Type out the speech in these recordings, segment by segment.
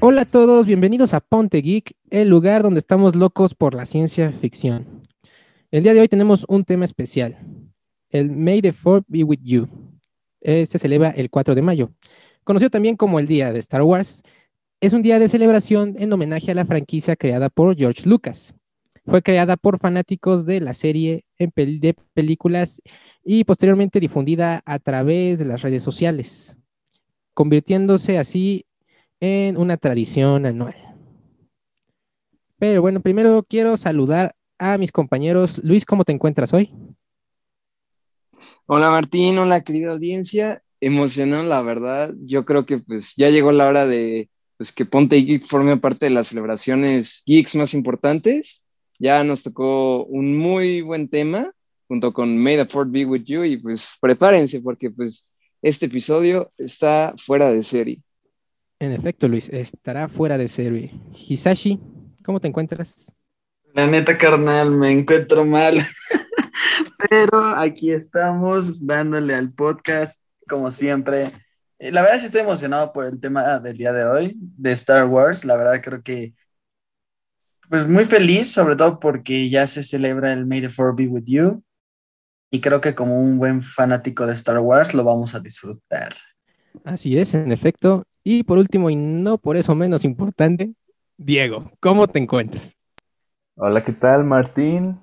Hola a todos, bienvenidos a Ponte Geek, el lugar donde estamos locos por la ciencia ficción. El día de hoy tenemos un tema especial, el May the Fourth be with you. Eh, se celebra el 4 de mayo, conocido también como el Día de Star Wars. Es un día de celebración en homenaje a la franquicia creada por George Lucas. Fue creada por fanáticos de la serie en de películas y posteriormente difundida a través de las redes sociales, convirtiéndose así en una tradición anual. Pero bueno, primero quiero saludar a mis compañeros. Luis, ¿cómo te encuentras hoy? Hola Martín, hola querida audiencia. Emocionado, la verdad. Yo creo que pues ya llegó la hora de pues, que Ponte Geek forme parte de las celebraciones geeks más importantes. Ya nos tocó un muy buen tema junto con May the Fort Be With You y pues prepárense porque pues este episodio está fuera de serie. En efecto, Luis, estará fuera de serie. Hisashi, ¿cómo te encuentras? La neta, carnal, me encuentro mal. Pero aquí estamos dándole al podcast, como siempre. Eh, la verdad sí estoy emocionado por el tema del día de hoy, de Star Wars. La verdad creo que, pues muy feliz, sobre todo porque ya se celebra el May the Four Be With You. Y creo que como un buen fanático de Star Wars lo vamos a disfrutar. Así es, en efecto. Y por último, y no por eso menos importante, Diego, ¿cómo te encuentras? Hola, ¿qué tal, Martín?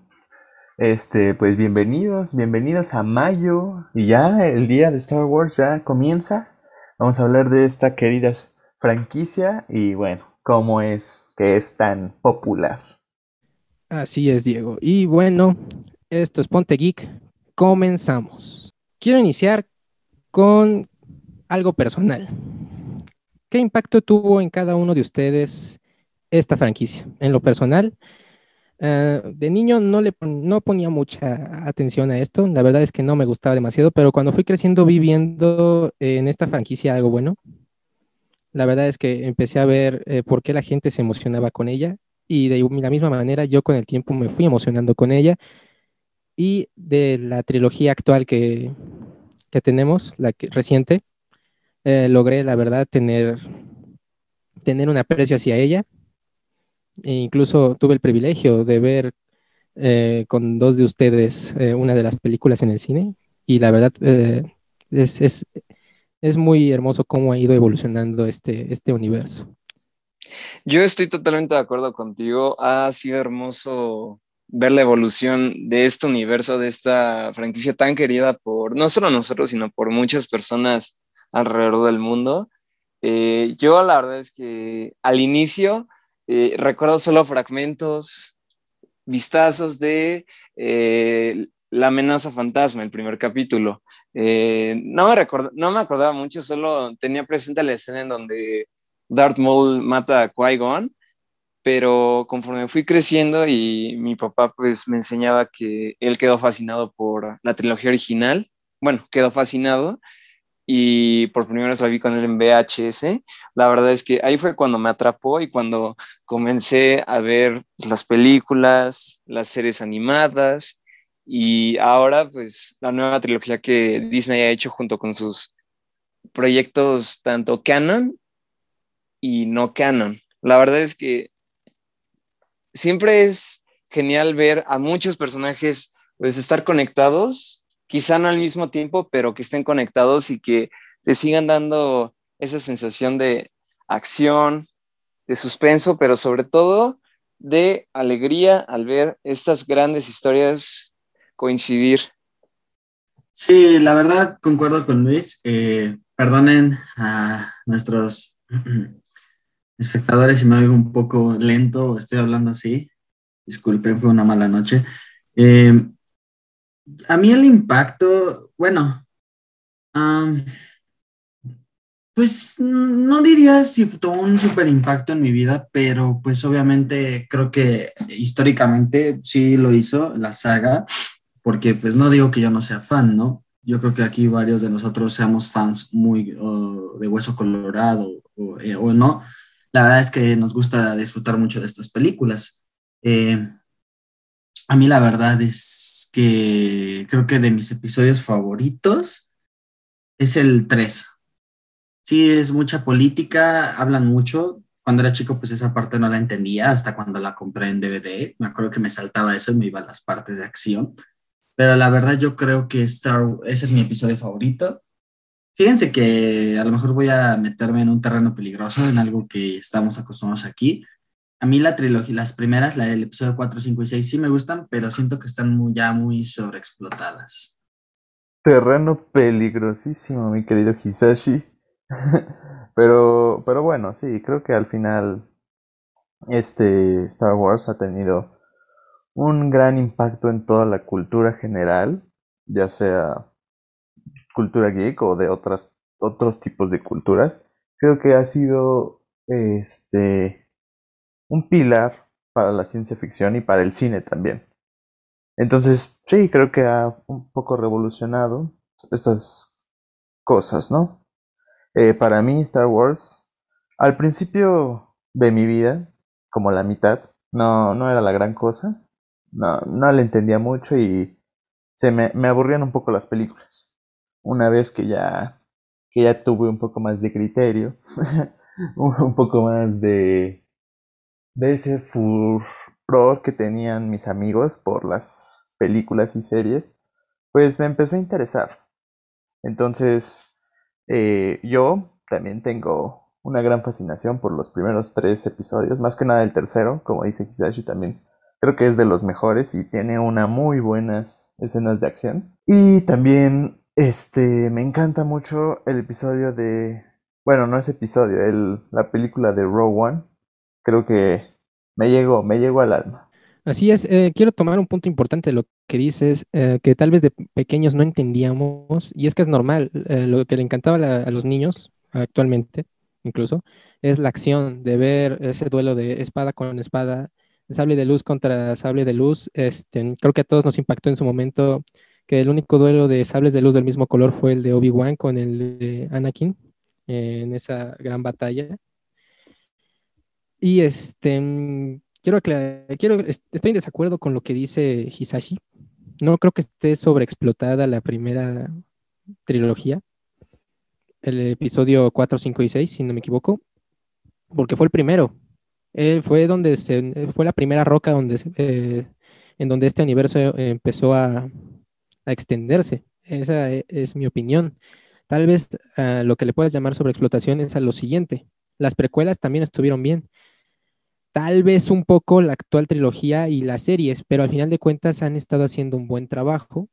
Este, pues bienvenidos, bienvenidos a mayo y ya el día de Star Wars ya comienza. Vamos a hablar de esta querida franquicia y bueno, cómo es que es tan popular. Así es, Diego. Y bueno, esto es Ponte Geek. Comenzamos. Quiero iniciar con algo personal. ¿Qué impacto tuvo en cada uno de ustedes esta franquicia? En lo personal, eh, de niño no le no ponía mucha atención a esto, la verdad es que no me gustaba demasiado, pero cuando fui creciendo viviendo en esta franquicia algo bueno, la verdad es que empecé a ver eh, por qué la gente se emocionaba con ella y de la misma manera yo con el tiempo me fui emocionando con ella. Y de la trilogía actual que, que tenemos, la que, reciente, eh, logré, la verdad, tener, tener un aprecio hacia ella. E incluso tuve el privilegio de ver eh, con dos de ustedes eh, una de las películas en el cine y la verdad es, es, es, muy hermoso cómo ha ido evolucionando este, este universo. Yo estoy totalmente de acuerdo contigo. Ha sido hermoso ver la evolución de este universo, de esta franquicia tan querida por no solo nosotros, sino por muchas personas alrededor del mundo. Eh, yo la verdad es que al inicio eh, recuerdo solo fragmentos, vistazos de eh, La amenaza fantasma, el primer capítulo. no, me no me acordaba mucho, solo tenía presente la escena en donde Darth Maul mata a Qui-Gon, pero conforme fui creciendo y mi papá pues me enseñaba que él quedó fascinado por la trilogía original, bueno, quedó fascinado y por primera vez la vi con él en VHS. La verdad es que ahí fue cuando me atrapó y cuando comencé a ver las películas, las series animadas y ahora pues la nueva trilogía que Disney ha hecho junto con sus proyectos tanto canon y no canon. La verdad es que siempre es genial ver a muchos personajes pues estar conectados quizá no al mismo tiempo, pero que estén conectados y que te sigan dando esa sensación de acción, de suspenso, pero sobre todo de alegría al ver estas grandes historias coincidir. Sí, la verdad concuerdo con Luis. Eh, perdonen a nuestros espectadores si me oigo un poco lento estoy hablando así. Disculpen, fue una mala noche. Eh, a mí el impacto, bueno, pues no diría si tuvo un super impacto en mi vida, pero pues obviamente creo que históricamente sí lo hizo la saga, porque pues no digo que yo no sea fan, ¿no? Yo creo que aquí varios de nosotros seamos fans muy de hueso colorado eh, o, no. La verdad es que nos gusta disfrutar mucho de estas películas. Eh, a mí la verdad es que creo que de mis episodios favoritos es el 3. Sí, es mucha política, hablan mucho, cuando era chico, pues esa parte no la entendía hasta cuando la compré en DVD. Me acuerdo que me saltaba eso y me iba a las partes de acción. Pero la verdad yo creo que Star ese es mi episodio favorito. Fíjense que a lo mejor voy a meterme en un terreno peligroso, en algo que estamos acostumbrados aquí. A mí la trilogía, las primeras, la del episodio 4, 5 y 6 sí me gustan, pero siento que están muy, ya muy sobreexplotadas. Terreno peligrosísimo, mi querido Hisashi. pero, pero bueno, sí, creo que al final este Star Wars ha tenido un gran impacto en toda la cultura general, ya sea cultura geek o de otras, otros tipos de culturas. Creo que ha sido este un pilar para la ciencia ficción y para el cine también. Entonces, sí, creo que ha un poco revolucionado estas cosas, ¿no? Eh, para mí, Star Wars, al principio de mi vida, como la mitad, no, no era la gran cosa. No, no le entendía mucho y se me, me aburrían un poco las películas. Una vez que ya, que ya tuve un poco más de criterio, un poco más de, de ese furor que tenían mis amigos por las películas y series, pues me empezó a interesar. Entonces, eh, yo también tengo una gran fascinación por los primeros tres episodios, más que nada el tercero, como dice Hisashi también. Creo que es de los mejores y tiene una muy buenas escenas de acción. Y también, este, me encanta mucho el episodio de, bueno, no es episodio, el, la película de Row One. Creo que me llegó, me llegó al alma. Así es, eh, quiero tomar un punto importante de lo que dices, eh, que tal vez de pequeños no entendíamos, y es que es normal, eh, lo que le encantaba a los niños actualmente, incluso, es la acción de ver ese duelo de espada con espada, sable de luz contra sable de luz. Este, creo que a todos nos impactó en su momento que el único duelo de sables de luz del mismo color fue el de Obi-Wan con el de Anakin en esa gran batalla. Y este, quiero aclarar, quiero, estoy en desacuerdo con lo que dice Hisashi. No creo que esté sobreexplotada la primera trilogía, el episodio 4, 5 y 6, si no me equivoco, porque fue el primero. Eh, fue donde se, fue la primera roca donde, eh, en donde este universo empezó a, a, extenderse. Esa e, es, mi opinión. Tal vez uh, lo que le puedas llamar sobreexplotación es a lo siguiente. Las precuelas también estuvieron bien tal vez un poco la actual trilogía y las series, pero al final de cuentas han estado haciendo un buen trabajo.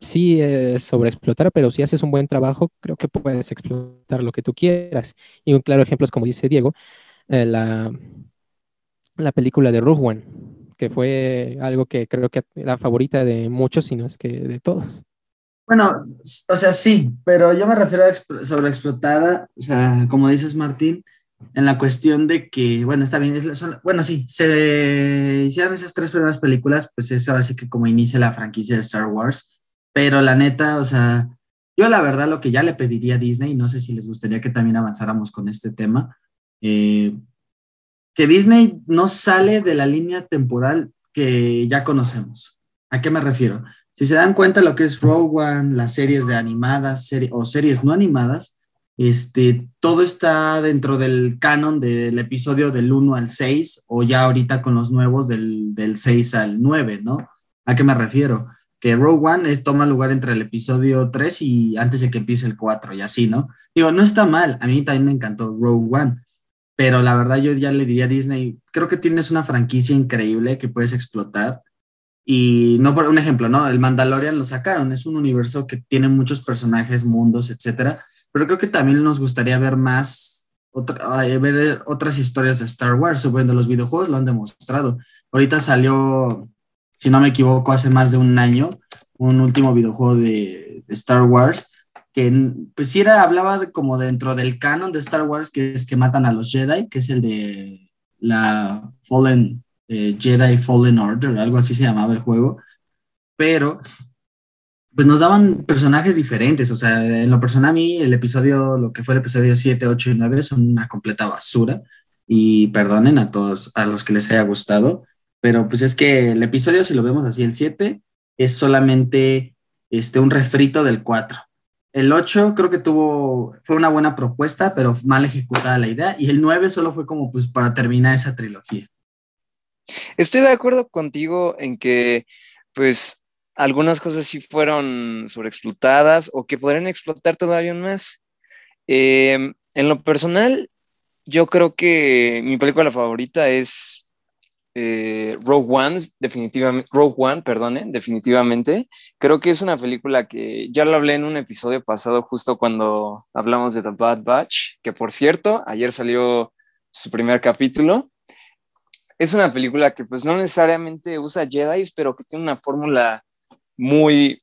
Sí, es sobreexplotar, pero si haces un buen trabajo, creo que puedes explotar lo que tú quieras. Y un claro ejemplo es, como dice Diego, eh, la, la película de Rogue One, que fue algo que creo que la favorita de muchos, si no es que de todos. Bueno, o sea, sí, pero yo me refiero a sobreexplotada, o sea, como dices Martín, en la cuestión de que, bueno, está bien, es, bueno, sí, se hicieron esas tres primeras películas, pues es ahora sí que como inicia la franquicia de Star Wars, pero la neta, o sea, yo la verdad lo que ya le pediría a Disney, no sé si les gustaría que también avanzáramos con este tema, eh, que Disney no sale de la línea temporal que ya conocemos. ¿A qué me refiero? Si se dan cuenta lo que es Rogue las series de animadas serie, o series no animadas, este, todo está dentro del canon del episodio del 1 al 6 o ya ahorita con los nuevos del, del 6 al 9, ¿no? ¿A qué me refiero? Que Rogue One es, toma lugar entre el episodio 3 y antes de que empiece el 4 y así, ¿no? Digo, no está mal, a mí también me encantó Rogue One, pero la verdad yo ya le diría a Disney, creo que tienes una franquicia increíble que puedes explotar. Y no por un ejemplo, ¿no? El Mandalorian lo sacaron, es un universo que tiene muchos personajes, mundos, etcétera pero creo que también nos gustaría ver más, ver otras historias de Star Wars, bueno, los videojuegos lo han demostrado. Ahorita salió, si no me equivoco, hace más de un año, un último videojuego de, Star Wars, que pues sí era, hablaba como dentro del canon de Star Wars, que es que matan a los Jedi, que es el de la Fallen, eh, Jedi Fallen Order, algo así se llamaba el juego, pero pues nos daban personajes diferentes, o sea, en lo personal a mí el episodio, lo que fue el episodio 7, 8 y 9 son una completa basura y perdonen a todos, a los que les haya gustado, pero pues es que el episodio, si lo vemos así, el 7 es solamente este, un refrito del 4 El 8 creo que tuvo, fue una buena propuesta, pero mal ejecutada la idea. Y el 9 solo fue como pues para terminar esa trilogía. Estoy de acuerdo contigo en que pues algunas cosas sí fueron sobreexplotadas o que podrían explotar todavía más. Em, en lo personal, yo creo que mi película favorita es eh, Rogue One, definitivamente, Rogue One, perdone, definitivamente. Creo que es una película que ya lo hablé en un episodio pasado, justo cuando hablamos de The Bad Batch, que por cierto, ayer salió su primer capítulo. Es una película que pues no necesariamente usa Jedi, pero que tiene una fórmula muy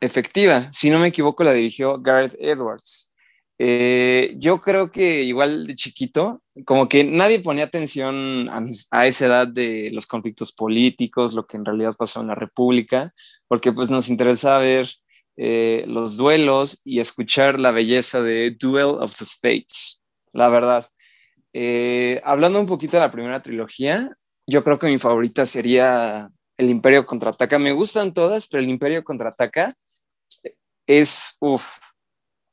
efectiva. Si no me equivoco, la dirigió Gareth Edwards. Eh, yo creo que igual de chiquito, como que nadie ponía atención a, esa edad de los conflictos políticos, lo que en realidad pasó en la República, porque pues nos interesaba ver eh, los duelos y escuchar la belleza de Duel of the Fates, la verdad. Eh, hablando un poquito de la primera trilogía, yo creo que mi favorita sería El Imperio Contraataca. Me gustan todas, pero El Imperio Contraataca es,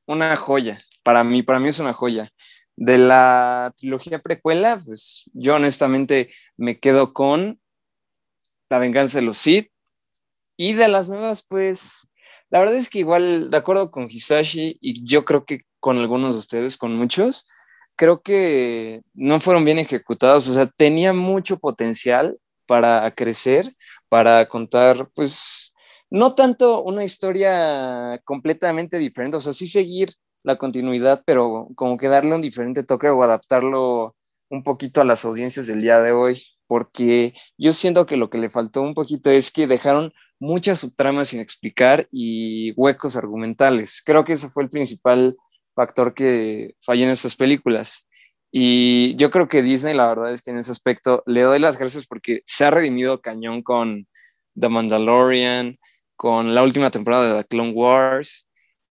una joya para mí, para mí es una joya. De la trilogía precuela, pues yo honestamente me quedo con La venganza de los Sith. Y de las nuevas, pues la verdad es que igual, de acuerdo con Hisashi, y yo creo que con algunos de ustedes, con muchos, creo que no fueron bien ejecutados. O sea, tenía mucho potencial para crecer, para contar, pues, no tanto una historia completamente diferente, o sea, sí seguir la continuidad, pero como que darle un diferente toque o adaptarlo un poquito a las audiencias del día de hoy, porque yo siento que lo que le faltó un poquito es que dejaron muchas subtramas sin explicar y huecos argumentales. Creo que ese fue el principal factor que falló en estas películas. Y yo creo que Disney, la verdad es que en ese aspecto le doy las gracias porque se ha redimido cañón con The Mandalorian, con la última temporada de The Clone Wars,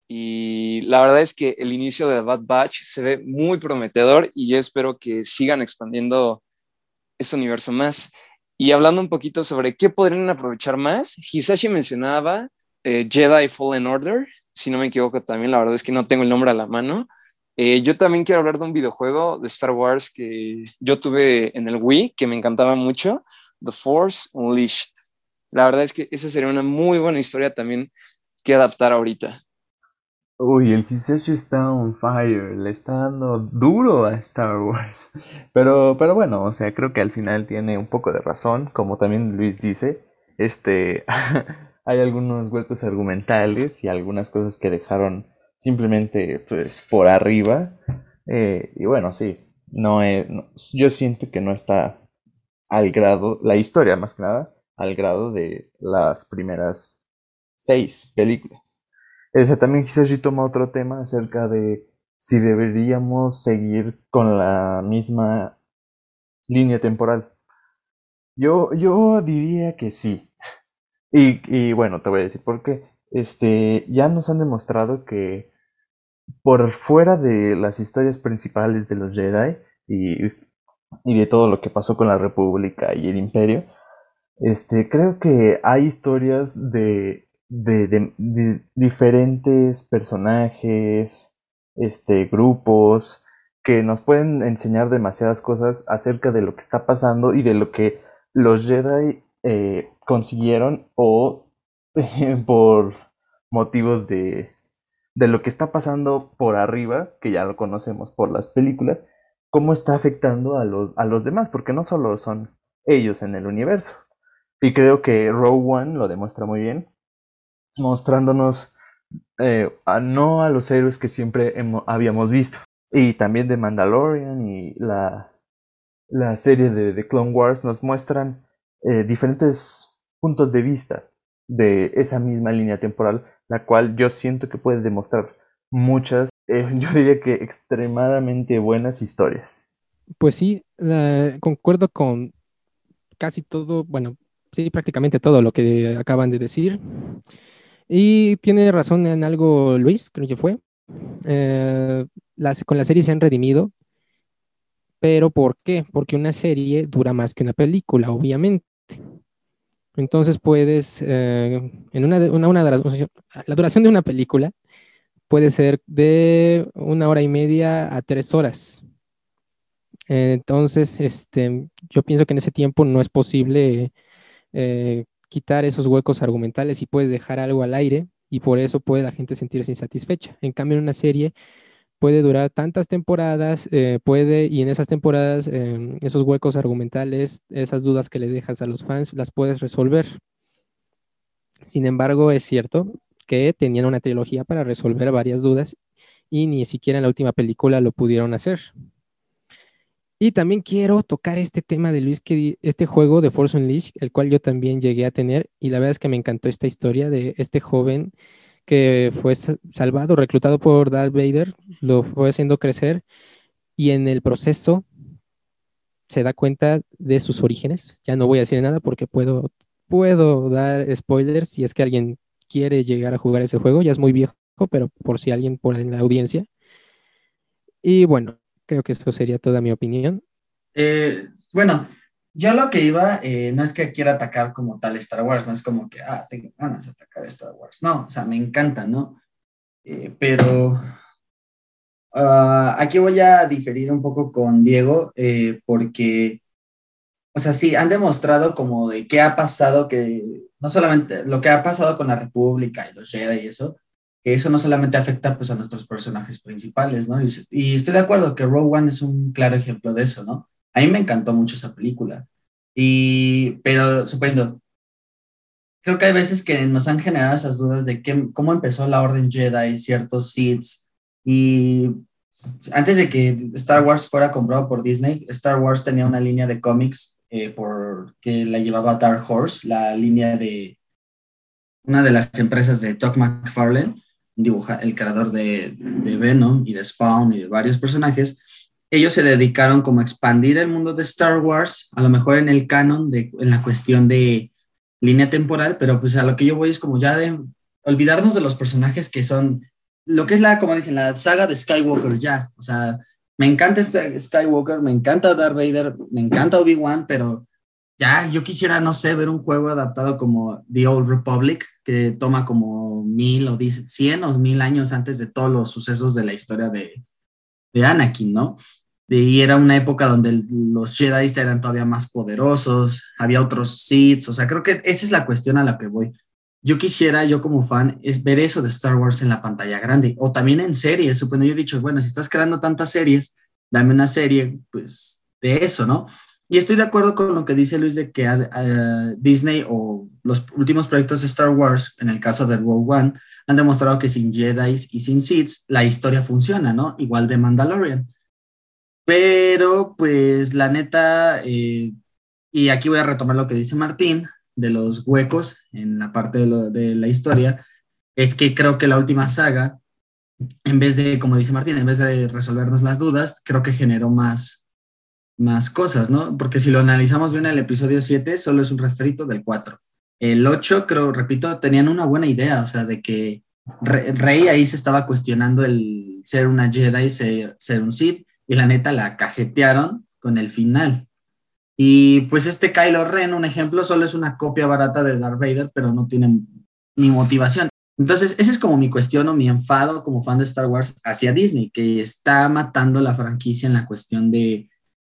y la verdad es que el inicio de Bad Batch se ve muy prometedor y yo espero que sigan expandiendo ese universo más. Y hablando un poquito sobre qué podrían aprovechar más, Hisashi mencionaba eh, Jedi Fallen Order, si no me equivoco también, la verdad es que no tengo el nombre a la mano. Eh, yo también quiero hablar de un videojuego de Star Wars que yo tuve en el Wii, que me encantaba mucho, The Force Unleashed. La verdad es que esa sería una muy buena historia también que adaptar ahorita. Uy, el Hisashi está on fire, le está dando duro a Star Wars. Pero, pero bueno, o sea, creo que al final tiene un poco de razón, como también Luis dice. Este, hay algunos huecos argumentales y algunas cosas que dejaron simplemente, pues, por arriba. Eh, y bueno, sí, no es, yo siento que no está al grado, la historia más que nada, al grado de las primeras seis películas. Ese también quizás toma otro tema acerca de si deberíamos seguir con la misma línea temporal. Yo, yo diría que sí. Y, y bueno, te voy a decir por qué. Este, ya nos han demostrado que por fuera de las historias principales de los Jedi y, y de todo lo que pasó con la República y el Imperio, este, creo que hay historias de de, diferentes personajes, este, grupos, que nos pueden enseñar demasiadas cosas acerca de lo que está pasando y de lo que los Jedi eh, consiguieron o por motivos de, de lo que está pasando por arriba, que ya lo conocemos por las películas, cómo está afectando a los, a los demás, porque no solo son ellos en el universo. Y creo que Rogue One lo demuestra muy bien, mostrándonos eh, no a los héroes que siempre habíamos visto. Y también de Mandalorian y la, la serie de, The Clone Wars nos muestran eh, diferentes puntos de vista de esa misma línea temporal, la cual yo siento que puede demostrar muchas, eh, yo diría que extremadamente buenas historias. Pues sí, concuerdo con casi todo, bueno, sí, prácticamente todo lo que acaban de decir. Y tiene razón en algo Luis, creo que fue. Eh, con la serie se han redimido. Pero ¿por qué? Porque una serie dura más que una película, obviamente. Entonces puedes, eh, en una, una, una, la duración de una película, puede ser de una hora y media a tres horas. Entonces, este, yo pienso que en ese tiempo no es posible eh, quitar esos huecos argumentales y puedes dejar algo al aire y por eso puede la gente sentirse insatisfecha. En cambio, en una serie puede durar tantas temporadas, eh, puede, y en esas temporadas, em, esos huecos argumentales, esas dudas que le dejas a los fans, las puedes resolver. Sin embargo, es cierto que tenían una trilogía para resolver varias dudas y ni siquiera en la última película lo pudieron hacer. Y también quiero tocar este tema de Luis, que este juego de Force Unleashed, el cual yo también llegué a tener, y la verdad es que me encantó esta historia de este joven que fue salvado, reclutado por Darth Vader, lo fue haciendo crecer y en el proceso se da cuenta de sus orígenes. Ya no voy a decir nada porque puedo, puedo dar spoilers si es que alguien quiere llegar a jugar ese juego. Ya es muy viejo, pero por si alguien por en la audiencia. Y bueno, creo que eso sería toda mi opinión. Eh, bueno, yo lo que iba, eh, no es que quiera atacar como tal Star Wars, no es como que, ah, tengo ganas de atacar Star Wars. No, o sea, me encanta, ¿no? Eh, pero ah, aquí voy a diferir un poco con Diego, eh, porque, o sea, sí, han demostrado como de qué ha pasado, que no solamente lo que ha pasado con la República y los Jedi y eso, que eso no solamente afecta pues a nuestros personajes principales, ¿no? Y, y estoy de acuerdo que Rogue One es un claro ejemplo de eso, ¿no? A mí me encantó mucho esa película. Y, pero suponiendo, creo que hay veces que nos han generado esas dudas de qué, cómo empezó la Orden Jedi, ciertos seeds. Y antes de que Star Wars fuera comprado por Disney, Star Wars tenía una línea de cómics eh, por, que la llevaba Dark Horse, la línea de una de las empresas de Doug McFarlane, dibuja, el creador de, de Venom y de Spawn y de varios personajes ellos se dedicaron como a expandir el mundo de Star Wars, a lo mejor en el canon, de, en la cuestión de línea temporal, pero pues a lo que yo voy es como ya de olvidarnos de los personajes que son, lo que es la, como dicen, la saga de Skywalker ya, o sea, me encanta este Skywalker, me encanta Darth Vader, me encanta Obi-Wan, pero ya yo quisiera, no sé, ver un juego adaptado como The Old Republic, que toma como mil o cien o mil años antes de todos los sucesos de la historia de, de Anakin, ¿no? Y era una época donde los Jedi eran todavía más poderosos, había otros Sith, o sea, creo que esa es la cuestión a la que voy. Yo quisiera, yo como fan, es ver eso de Star Wars en la pantalla grande, o también en series, supongo yo he dicho, bueno, si estás creando tantas series, dame una serie, pues, de eso, ¿no? Y estoy de acuerdo con lo que dice Luis de que uh, Disney o los últimos proyectos de Star Wars, en el caso de Rogue One, han demostrado que sin Jedi y sin Sith la historia funciona, ¿no? Igual de Mandalorian. Pero, pues, la neta, eh, y aquí voy a retomar lo que dice Martín de los huecos en la parte de la historia, es que creo que la última saga, en vez de, como dice Martín, en vez de resolvernos las dudas, creo que generó más, más cosas, ¿no? Porque si lo analizamos bien, el episodio 7 solo es un refrito del 4. El 8, creo, repito, tenían una buena idea, o sea, de que Rey ahí se estaba cuestionando el ser una Jedi, ser, ser un Sith, y la neta la cajetearon con el final. Y pues este Kylo Ren, un ejemplo, solo es una copia barata de Darth Vader, pero no tiene ni motivación. Entonces, ese es como mi cuestión o mi enfado como fan de Star Wars hacia Disney, que está matando la franquicia en la cuestión de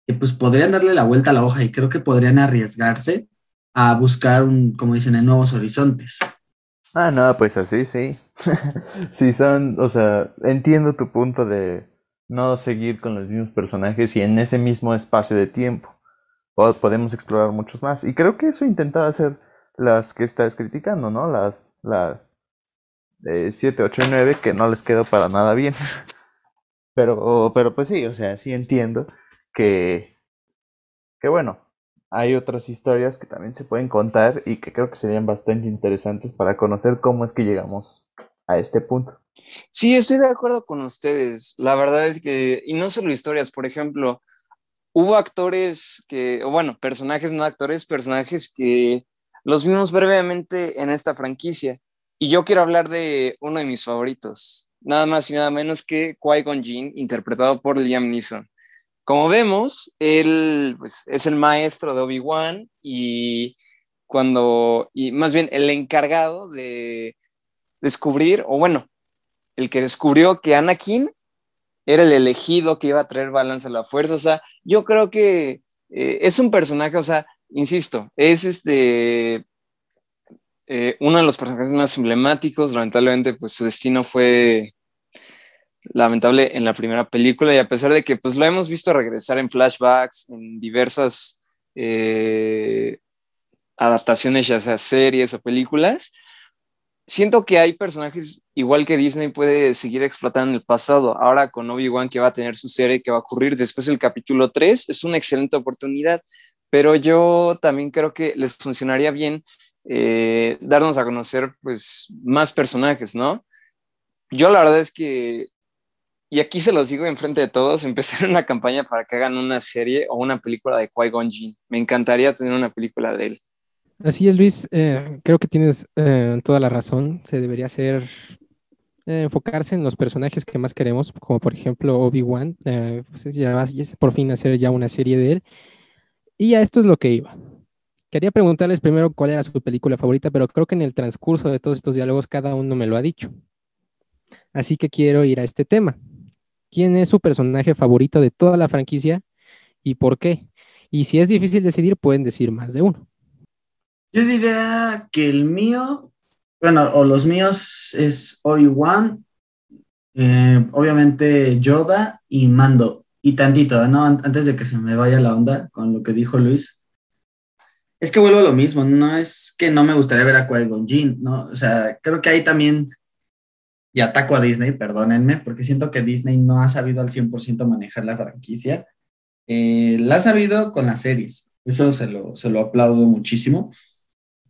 que pues podrían darle la vuelta a la hoja y creo que podrían arriesgarse a buscar, un, como dicen, en nuevos horizontes. Ah, no, pues así, sí. sí, son, o sea, entiendo tu punto de no seguir con los mismos personajes y en ese mismo espacio de tiempo. podemos explorar muchos más. Y creo que eso intentaba hacer las que estás criticando, ¿no? Las, las 7, 8 y 9 que no les quedó para nada bien. Pero, pero pues sí, o sea, sí entiendo que, que bueno, hay otras historias que también se pueden contar y que creo que serían bastante interesantes para conocer cómo es que llegamos a este punto. Sí, estoy de acuerdo con ustedes. La verdad es que, y no solo historias, por ejemplo, hubo actores que, o bueno, personajes no actores, personajes que los vimos brevemente en esta franquicia. Y yo quiero hablar de uno de mis favoritos, nada más y nada menos que Qui-Gon Jinn, interpretado por Liam Neeson. Como vemos, él pues, es el maestro de Obi-Wan y cuando, y más bien el encargado de descubrir, o bueno, el que descubrió que Anakin era el elegido que iba a traer balance a la fuerza. O sea, yo creo que eh, es un personaje, o sea, insisto, es este eh, uno de los personajes más emblemáticos. Lamentablemente, pues su destino fue lamentable en la primera película y a pesar de que pues lo hemos visto regresar en flashbacks, en diversas eh, adaptaciones, ya sea series o películas, siento que hay personajes igual que Disney puede seguir explotando en el pasado. Ahora con Obi-Wan que va a tener su serie que va a ocurrir después del capítulo 3, es una excelente oportunidad, pero yo también creo que les funcionaría bien eh, darnos a conocer pues más personajes, ¿no? Yo la verdad es que, y aquí se los digo enfrente de todos, empezar una campaña para que hagan una serie o una película de Qui-Gon. Me encantaría tener una película de él. Así es, Luis. Eh, creo que tienes eh, toda la razón. Se debería hacer eh, enfocarse en los personajes que más queremos, como por ejemplo Obi-Wan. Pues ya por fin hacer ya una serie de él. Y a esto es lo que iba. Quería preguntarles primero cuál era su película favorita, pero creo que en el transcurso de todos estos diálogos cada uno me lo ha dicho. Así que quiero ir a este tema. ¿Quién es su personaje favorito de toda la franquicia y por qué? Y si es difícil decidir, pueden decir más de uno. Yo diría que el mío, bueno, o los míos es Obi-Wan, eh, obviamente Yoda y Mando. Y tantito, ¿no? Antes de que se me vaya la onda con lo que dijo Luis. Es que vuelvo a lo mismo, no es que no me gustaría ver a Qui-Gon ¿no? O sea, creo que ahí también, y ataco a Disney, perdónenme, porque siento que Disney no ha sabido al 100% manejar la franquicia. Eh, la ha sabido con las series, eso se lo, se lo aplaudo muchísimo.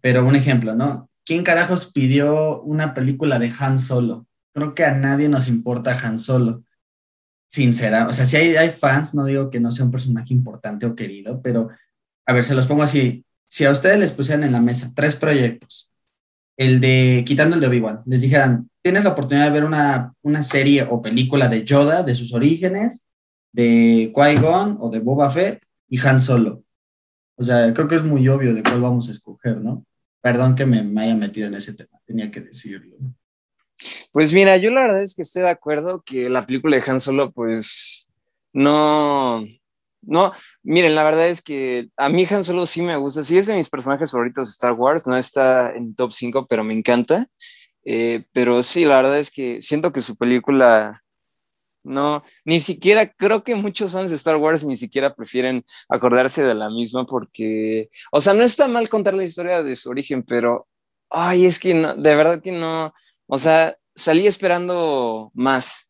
Pero un ejemplo, ¿no? ¿Quién carajos pidió una película de Han Solo? Creo que a nadie nos importa Han Solo. Sincera, o sea, si hay, hay fans, no digo que no sea un personaje importante o querido, pero a ver, se los pongo así. Si a ustedes les pusieran en la mesa tres proyectos, el de, quitando el de Obi-Wan, les dijeran, tienes la oportunidad de ver una, una serie o película de Yoda, de sus orígenes, de Qui-Gon o de Boba Fett y Han Solo. O sea, creo que es muy obvio de cuál vamos a escoger, ¿no? Perdón que me, haya metido en ese tema, tenía que decirlo. Pues mira, yo la verdad es que estoy de acuerdo que la película de Han Solo, pues no, no, miren, la verdad es que a mí Han Solo sí me gusta, sí es de mis personajes favoritos de Star Wars, no está en top 5, pero me encanta. Eh, pero sí, la verdad es que siento que su película no, ni siquiera creo que muchos fans de Star Wars ni siquiera prefieren acordarse de la misma porque, o sea, no está mal contar la historia de su origen, pero, ay, es que no, de verdad que no, o sea, salí esperando más.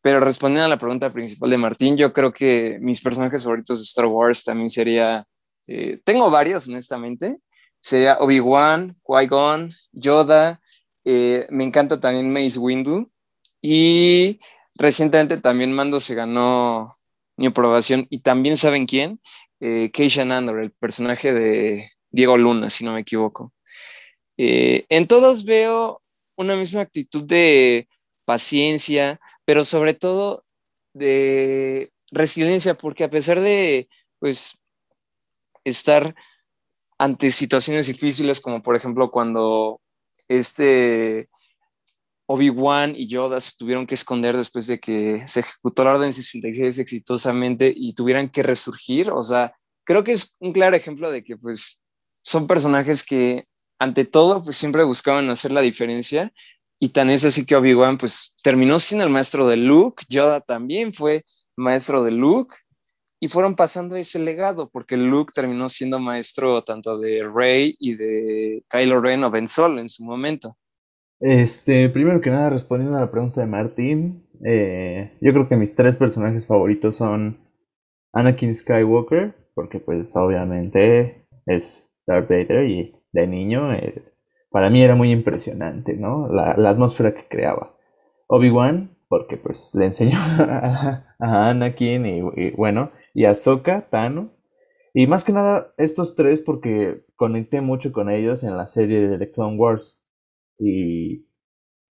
Pero respondiendo a la pregunta principal de Martín, yo creo que mis personajes favoritos de Star Wars también sería, eh, tengo varios, honestamente, sería Obi-Wan, Qui-Gon, Yoda, eh, me encanta también Mace Windu y Recientemente también Mando se ganó mi aprobación y también saben quién, eh, Keisha Nandor, el personaje de Diego Luna, si no me equivoco. Eh, en todos veo una misma actitud de paciencia, pero sobre todo de resiliencia, porque a pesar de, pues, estar ante situaciones difíciles, como por ejemplo cuando este Obi-Wan y Yoda se tuvieron que esconder después de que se ejecutó la Orden 66 exitosamente y tuvieran que resurgir. O sea, creo que es un claro ejemplo de que pues son personajes que ante todo pues siempre buscaban hacer la diferencia y tan es así que Obi-Wan pues terminó siendo el maestro de Luke, Yoda también fue maestro de Luke y fueron pasando ese legado porque Luke terminó siendo maestro tanto de Rey y de Kylo Ren o Ben Solo en su momento. Este, primero que nada, respondiendo a la pregunta de Martín, eh, yo creo que mis tres personajes favoritos son Anakin Skywalker, porque pues obviamente es Darth Vader y de niño eh, para mí era muy impresionante, ¿no? La, atmósfera que creaba. Obi-Wan, porque pues le enseñó a, Anakin y, bueno, y Ahsoka, Tano. Y más que nada estos tres porque conecté mucho con ellos en la serie de The Clone Wars. Y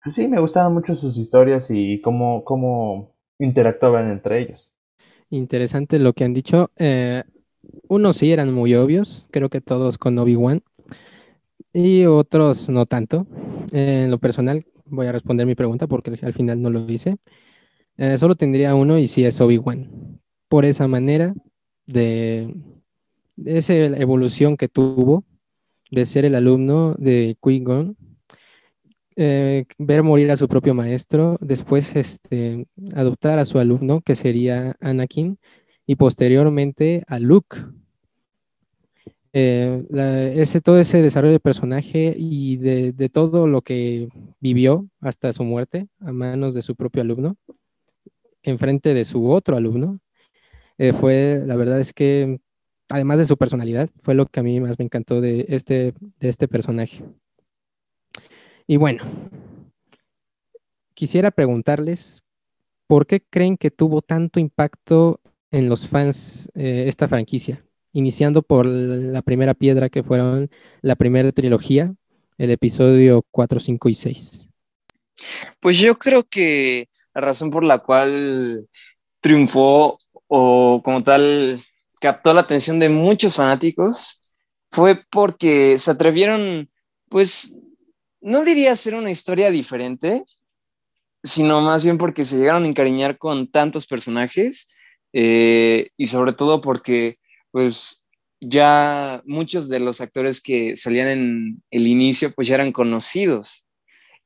pues sí, me gustaban mucho sus historias y cómo, cómo interactuaban entre ellos. Interesante lo que han dicho. Eh, unos sí eran muy obvios, creo que todos con Obi-Wan, y otros no tanto. en lo personal, voy a responder mi pregunta porque al final no lo hice. Eh, solo tendría uno y sí es Obi-Wan. Por esa manera de, esa evolución que tuvo de ser el alumno de Qui-Gon, eh, ver morir a su propio maestro, después este, adoptar a su alumno, que sería Anakin, y posteriormente a Luke. Eh, ese, todo ese desarrollo de personaje y de, de, todo lo que vivió hasta su muerte a manos de su propio alumno, enfrente de su otro alumno, eh, fue, la verdad es que, además de su personalidad, fue lo que a mí más me encantó de este, de este personaje. Y bueno, quisiera preguntarles, ¿por qué creen que tuvo tanto impacto en los fans eh, esta franquicia? Iniciando por la primera piedra que fueron la primera trilogía, el episodio 4, 5 y 6. Pues yo creo que la razón por la cual triunfó o como tal captó la atención de muchos fanáticos fue porque se atrevieron, pues, no diría ser una historia diferente, sino más bien porque se llegaron a encariñar con tantos personajes eh, y sobre todo porque, pues, ya muchos de los actores que salían en el inicio, pues ya eran conocidos.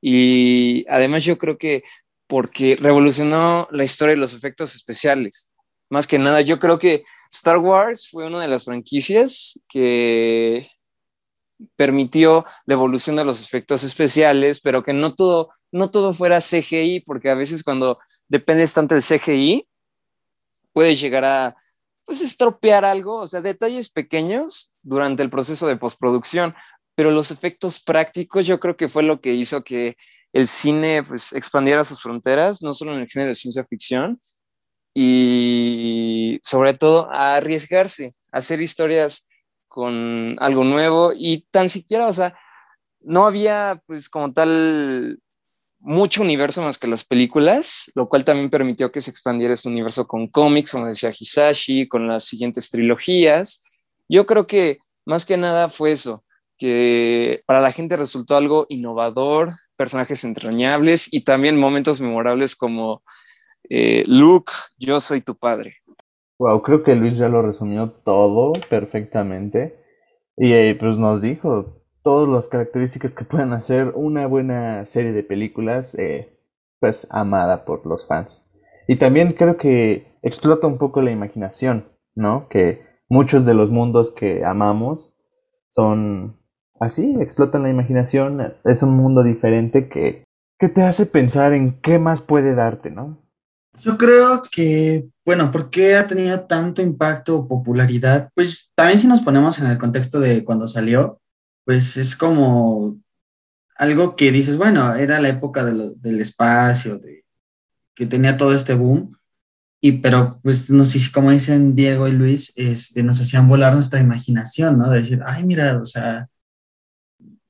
Y además yo creo que porque revolucionó la historia de los efectos especiales. Más que nada, yo creo que Star Wars fue una de las franquicias que permitió la evolución de los efectos especiales, pero que no todo, no todo fuera CGI, porque a veces cuando dependes tanto del CGI, puede llegar a pues, estropear algo, o sea, detalles pequeños durante el proceso de postproducción, pero los efectos prácticos yo creo que fue lo que hizo que el cine pues, expandiera sus fronteras, no solo en el género de ciencia ficción, y sobre todo a arriesgarse, a hacer historias con algo nuevo y tan siquiera, o sea, no había pues como tal mucho universo más que las películas, lo cual también permitió que se expandiera este universo con cómics, como decía Hisashi, con las siguientes trilogías. Yo creo que más que nada fue eso, que para la gente resultó algo innovador, personajes entrañables y también momentos memorables como eh, Luke, yo soy tu padre. Wow, creo que Luis ya lo resumió todo perfectamente y eh, pues nos dijo todas las características que pueden hacer una buena serie de películas eh, pues amada por los fans. Y también creo que explota un poco la imaginación, ¿no? Que muchos de los mundos que amamos son así, explotan la imaginación, es un mundo diferente que, que te hace pensar en qué más puede darte, ¿no? Yo creo que, bueno, ¿por qué ha tenido tanto impacto o popularidad? Pues también si nos ponemos en el contexto de cuando salió, pues es como algo que dices, bueno, era la época de lo, del espacio, de, que tenía todo este boom, y pero pues no sé, como dicen Diego y Luis, este, nos hacían volar nuestra imaginación, ¿no? De decir, ay, mira, o sea,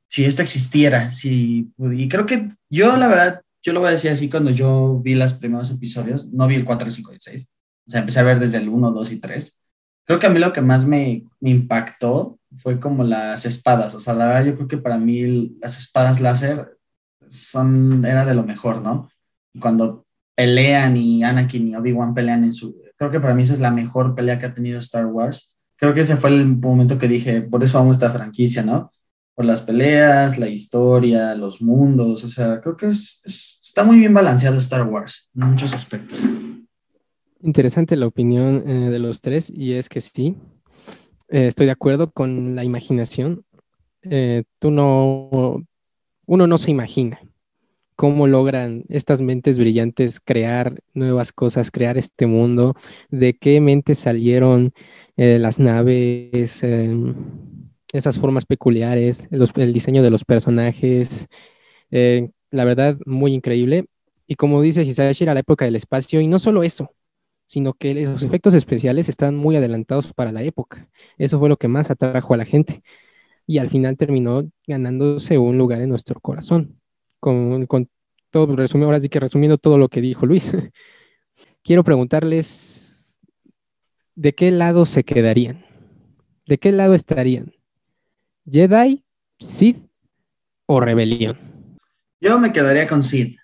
si esto existiera, si, y creo que yo, la verdad, yo lo voy a decir así, cuando yo vi los primeros episodios, no vi el 4, 5 y 6, o sea, empecé a ver desde el 1, 2 y 3, creo que a mí lo que más me, me impactó fue como las espadas, o sea, la verdad yo creo que para mí las espadas láser son, era de lo mejor, ¿no? Cuando pelean y Anakin y Obi-Wan pelean en su, creo que para mí esa es la mejor pelea que ha tenido Star Wars, creo que ese fue el momento que dije, por eso amo esta franquicia, ¿no? por las peleas, la historia, los mundos, o sea, creo que es, está muy bien balanceado Star Wars en muchos aspectos. Interesante la opinión eh, de los tres y es que sí, eh, estoy de acuerdo con la imaginación. Eh, tú no, uno no se imagina cómo logran estas mentes brillantes crear nuevas cosas, crear este mundo, de qué mentes salieron las naves esas formas peculiares, el diseño de los personajes, eh, la verdad, muy increíble. Y como dice Hisashi, era la época del espacio, y no solo eso, sino que los efectos especiales están muy adelantados para la época. Eso fue lo que más atrajo a la gente. Y al final terminó ganándose un lugar en nuestro corazón. Con, todo, resumiendo, ahora sí que resumiendo todo lo que dijo Luis, quiero preguntarles, ¿de qué lado se quedarían? ¿De qué lado estarían? Jedi, Sith o rebelión. Yo me quedaría con Sid.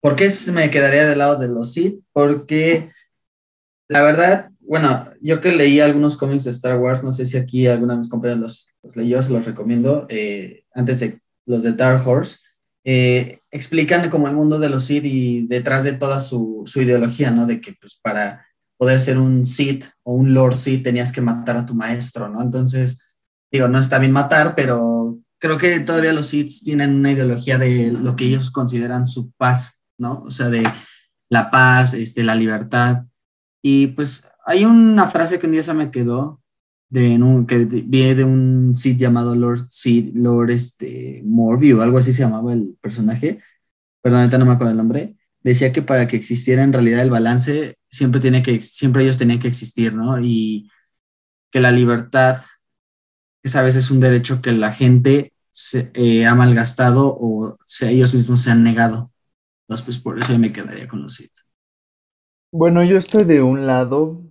¿Por qué me quedaría del lado de los Sid? Porque la verdad, bueno, yo que leí algunos cómics de Star Wars, no sé si aquí alguna de mis compañeros los, leyó, se los recomiendo, eh, antes de los de Dark Horse, eh, explican como el mundo de los Sith y detrás de toda su, su, ideología, ¿no? De que pues para poder ser un Sith o un Lord Sith tenías que matar a tu maestro, ¿no? Entonces, digo, no está bien matar, pero creo que todavía los Sith tienen una ideología de lo que ellos consideran su paz, ¿no? O sea, de la paz, este, la libertad. Y pues hay una frase que un día se me quedó, de un, que viene de un Sith llamado Lord Sith, Lord este, Morview, algo así se llamaba el personaje, perdón, ahorita no me acuerdo el nombre, decía que para que existiera en realidad el balance, siempre, tiene que, siempre ellos tenían que existir, ¿no? Y que la libertad es a veces un derecho que la gente se, eh, ha malgastado o ellos mismos se han negado. Entonces, pues por eso yo me quedaría con los Sith. Bueno, yo estoy de un lado,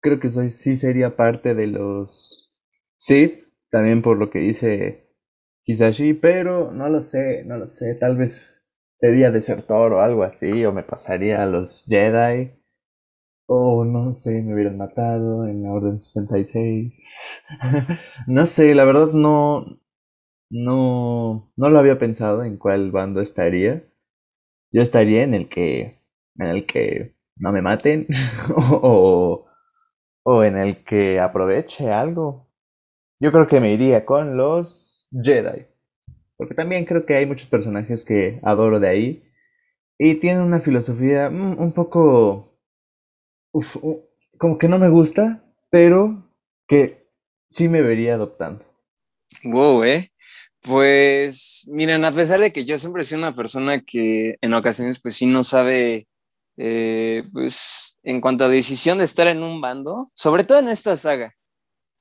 creo que soy, sí sería parte de los Sith, también por lo que dice Hisashi, pero no lo sé, no lo sé, tal vez sería desertor o algo así, o me pasaría a los Jedi, o no sé, me hubieran matado en la Orden 66. no sé, la verdad no, no, no lo había pensado en cuál bando estaría. Yo estaría en el que, en el que no me maten o, o en el que aproveche algo. Yo creo que me iría con los Jedi. Porque también creo que hay muchos personajes que adoro de ahí. Y tienen una filosofía mm, un poco... como que no me gusta, pero que sí me vería adoptando. Wow, eh. Pues miren, a pesar de que yo siempre he sido una persona que en ocasiones pues sí no sabe eh, pues en cuanto a decisión de estar en un bando, sobre todo en esta saga,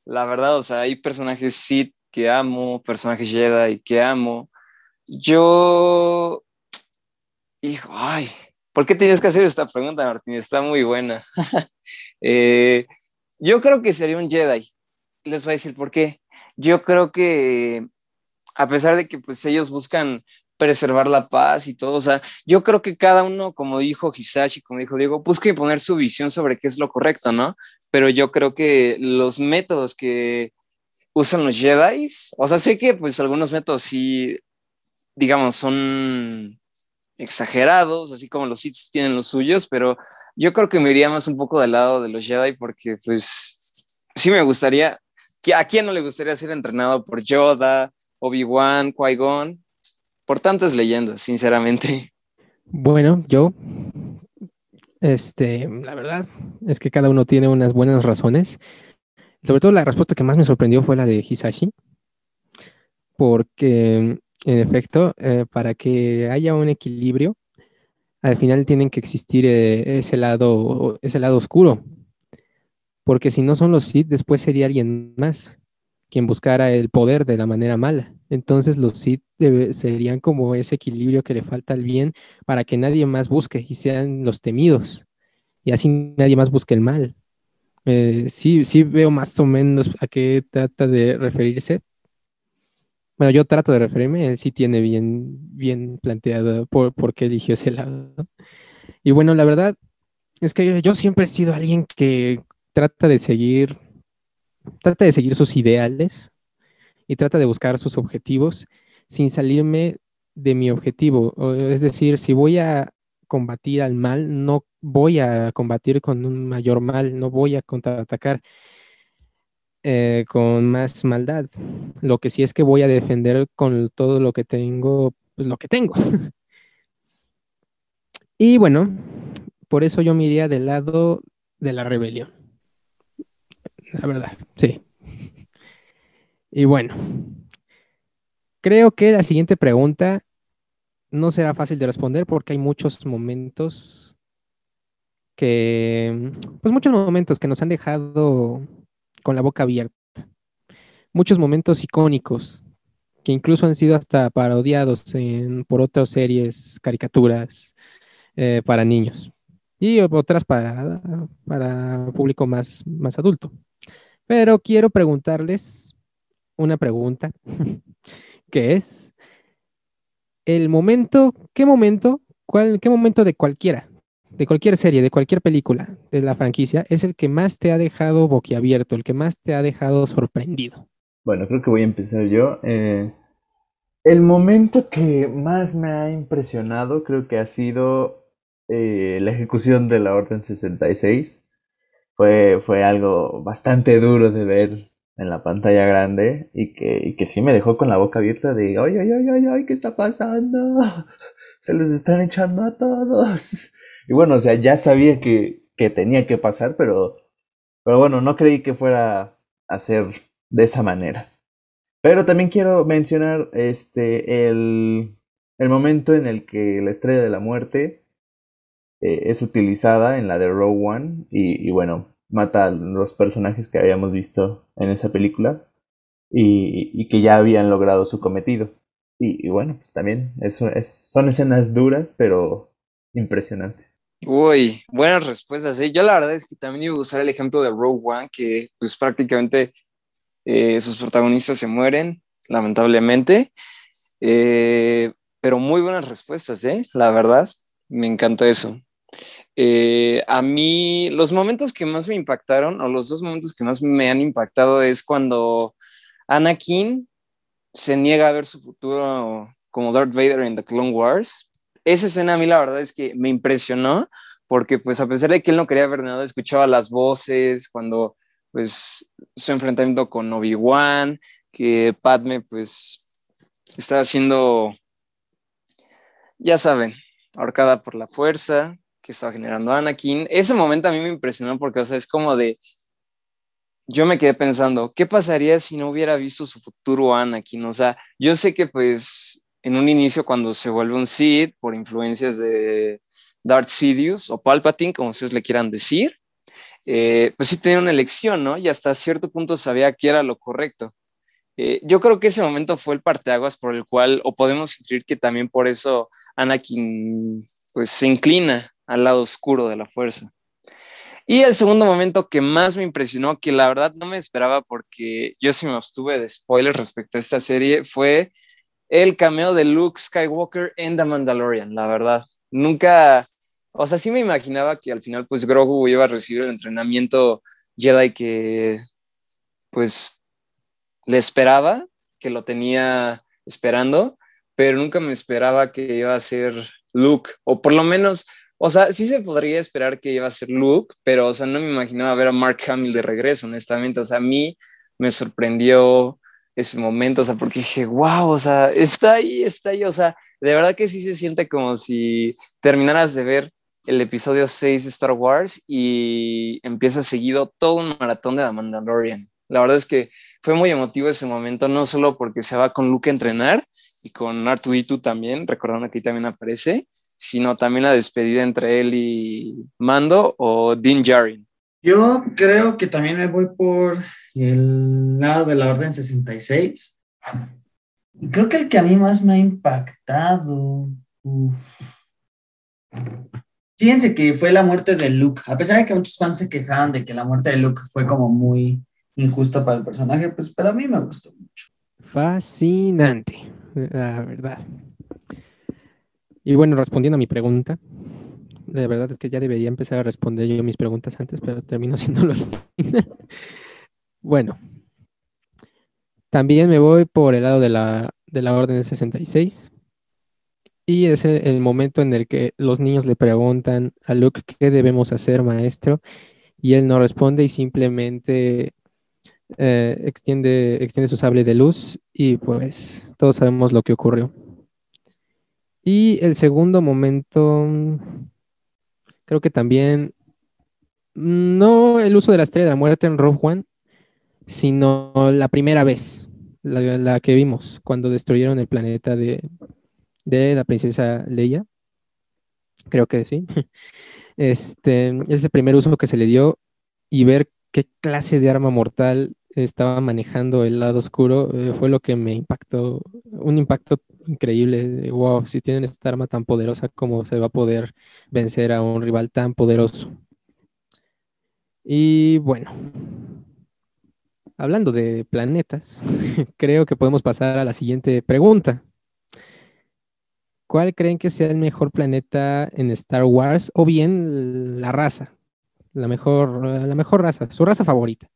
la verdad, o sea, hay personajes Sith que amo, personajes Jedi que amo. Yo, hijo, ay, ¿por qué tienes que hacer esta pregunta, Martín? Está muy buena. Eh, yo creo que sería un Jedi. Les voy a decir por qué. Yo creo que a pesar de que pues ellos buscan preservar la paz y todo. O sea, yo creo que cada uno, como dijo Hisashi, como dijo Diego, busca imponer su visión sobre qué es lo correcto, ¿no? Pero yo creo que los métodos que usan los Jedi, o sea, sé que pues algunos métodos sí, digamos, son exagerados, así como los Sith tienen los suyos, pero yo creo que me iría más un poco del lado de los Jedi porque pues sí me gustaría, ¿a quién no le gustaría ser entrenado por Yoda, Obi-Wan, Qui-Gon? por tantas leyendas, sinceramente. Bueno, yo, este, la verdad es que cada uno tiene unas buenas razones. Sobre todo la respuesta que más me sorprendió fue la de Hisashi, porque en efecto, eh, para que haya un equilibrio, al final tienen que existir eh, ese lado, ese lado oscuro, porque si no son los Sith, después sería alguien más quien buscara el poder de la manera mala. Entonces los Sith serían como ese equilibrio que le falta al bien para que nadie más busque y sean los temidos. Y así nadie más busque el mal. Eh, sí, sí veo más o menos a qué trata de referirse. Bueno, yo trato de referirme, él sí tiene bien, bien planteado por, por qué eligió ese lado. Y bueno, la verdad es que yo siempre he sido alguien que trata de seguir trata de seguir sus ideales y trata de buscar sus objetivos sin salirme de mi objetivo. Es decir, si voy a combatir al mal, no voy a combatir con un mayor mal, no voy a contraatacar eh, con más maldad. Lo que sí es que voy a defender con todo lo que tengo, pues lo que tengo. y bueno, por eso yo me iría del lado de la rebelión la verdad, sí. Y bueno, creo que la siguiente pregunta no será fácil de responder porque hay muchos momentos que, pues muchos momentos que nos han dejado con la boca abierta. Muchos momentos icónicos que incluso han sido hasta parodiados por otras series, caricaturas eh, para niños y otras para, para público más, más adulto. Pero quiero preguntarles una pregunta, que es, el momento, ¿qué momento? ¿Cuál, ¿Qué momento de cualquiera, de cualquier serie, de cualquier película de la franquicia es el que más te ha dejado boquiabierto, el que más te ha dejado sorprendido? Bueno, creo que voy a empezar yo. Eh, el momento que más me ha impresionado creo que ha sido eh, la ejecución de la Orden 66. Fue, fue algo bastante duro de ver en la pantalla grande y que, y que sí me dejó con la boca abierta de, ay, ay, ay, ay, ay, ¿qué está pasando? Se los están echando a todos. Y bueno, o sea, ya sabía que, que tenía que pasar, pero, pero bueno, no creí que fuera a ser de esa manera. Pero también quiero mencionar este el, el momento en el que la estrella de la muerte eh, es utilizada en la de Row One y, bueno, mata a los personajes que habíamos visto en esa película y, que ya habían logrado su cometido. Y, bueno, pues también eso es, son escenas duras, pero impresionantes. Uy, buenas respuestas. ¿eh? Yo la verdad es que también iba a usar el ejemplo de Rogue One, que pues prácticamente eh, sus protagonistas se mueren, lamentablemente. Eh, pero muy buenas respuestas, ¿eh? La verdad, me encanta eso. Eh, a mí, los momentos que más me impactaron, o los dos momentos que más me han impactado, es cuando Anakin se niega a ver su futuro como Darth Vader en The Clone Wars. Esa escena a mí la verdad es que me impresionó, porque pues a pesar de que él no quería ver nada, escuchaba las voces, cuando pues su enfrentamiento con Obi-Wan, que Padme pues estaba siendo, ya saben, ahorcada por la fuerza, que estaba generando Anakin. Ese momento a mí me impresionó porque, o sea, es como de, yo me quedé pensando, ¿qué pasaría si no hubiera visto su futuro Anakin? O sea, yo sé que pues en un inicio cuando se vuelve un Sith por influencias de Darth Sidious o Palpatine, como ustedes le quieran decir, eh, pues sí tenía una elección, ¿no? Y hasta cierto punto sabía que era lo correcto. Eh, yo creo que ese momento fue el parteaguas por el cual, o podemos intuir que también por eso Anakin pues se inclina al lado oscuro de la fuerza. Y el segundo momento que más me impresionó, que la verdad no me esperaba porque yo sí me abstuve de spoilers respecto a esta serie, fue el cameo de Luke Skywalker en The Mandalorian, la verdad. Nunca, o sea, sí me imaginaba que al final pues Grogu iba a recibir el entrenamiento Jedi que pues le esperaba, que lo tenía esperando, pero nunca me esperaba que iba a ser Luke, o por lo menos o sea, sí se podría esperar que iba a ser Luke, pero, o sea, no me imaginaba ver a Mark Hamill de regreso, honestamente. O sea, a mí me sorprendió ese momento, o sea, porque dije, wow, o sea, está ahí, está ahí, o sea, de verdad que sí se siente como si terminaras de ver el episodio 6 de Star Wars y empiezas seguido todo un maratón de The Mandalorian. La verdad es que fue muy emotivo ese momento, no solo porque se va con Luke a entrenar y con R2D2 también, recordando que ahí también aparece, sino también la despedida entre él y Mando o Din Djarin. Yo creo que también me voy por el lado de la Orden 66. Creo que el que a mí más me ha impactado. uf. Fíjense que fue la muerte de Luke. A pesar de que muchos fans se quejaban de que la muerte de Luke fue como muy injusta para el personaje, pues para mí me gustó mucho. Fascinante, la verdad. Y bueno, respondiendo a mi pregunta, la verdad es que ya debería empezar a responder yo mis preguntas antes, pero termino haciéndolo al final. Bueno, también me voy por el lado de la, de la Orden 66. Y es el momento en el que los niños le preguntan a Luke qué debemos hacer, maestro, y él no responde y simplemente eh, extiende, extiende su sable de luz y pues todos sabemos lo que ocurrió. Y el segundo momento, creo que también, no el uso de la estrella de la muerte en Rogue One, sino la primera vez, la, la que vimos cuando destruyeron el planeta de, de la princesa Leia. Creo que sí. Este, es el primer uso que se le dio y ver qué clase de arma mortal estaba manejando el lado oscuro eh, fue lo que me impactó, un impacto increíble. wow, si tienen esta arma tan poderosa, ¿cómo se va a poder vencer a un rival tan poderoso? Y bueno, hablando de planetas, creo que podemos pasar a la siguiente pregunta. ¿cuál creen que sea el mejor planeta en Star Wars? O bien la raza, la mejor, la mejor raza, su raza favorita.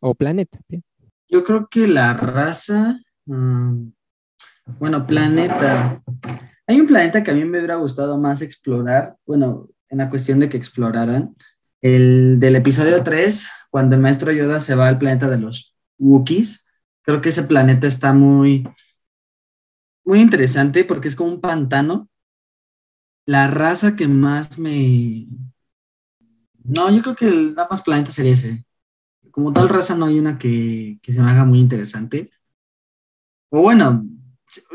O planeta. Yo creo que la raza, mm, bueno, planeta. Hay un planeta que a mí me hubiera gustado más explorar, bueno, en la cuestión de que exploraran, el del episodio 3, cuando el maestro Yoda se va al planeta de los Wookiees. Creo que ese planeta está muy, muy interesante porque es como un pantano. La raza que más me... No, yo creo que el nada más planeta sería ese. Como tal raza no hay una que, se me haga muy interesante. O bueno,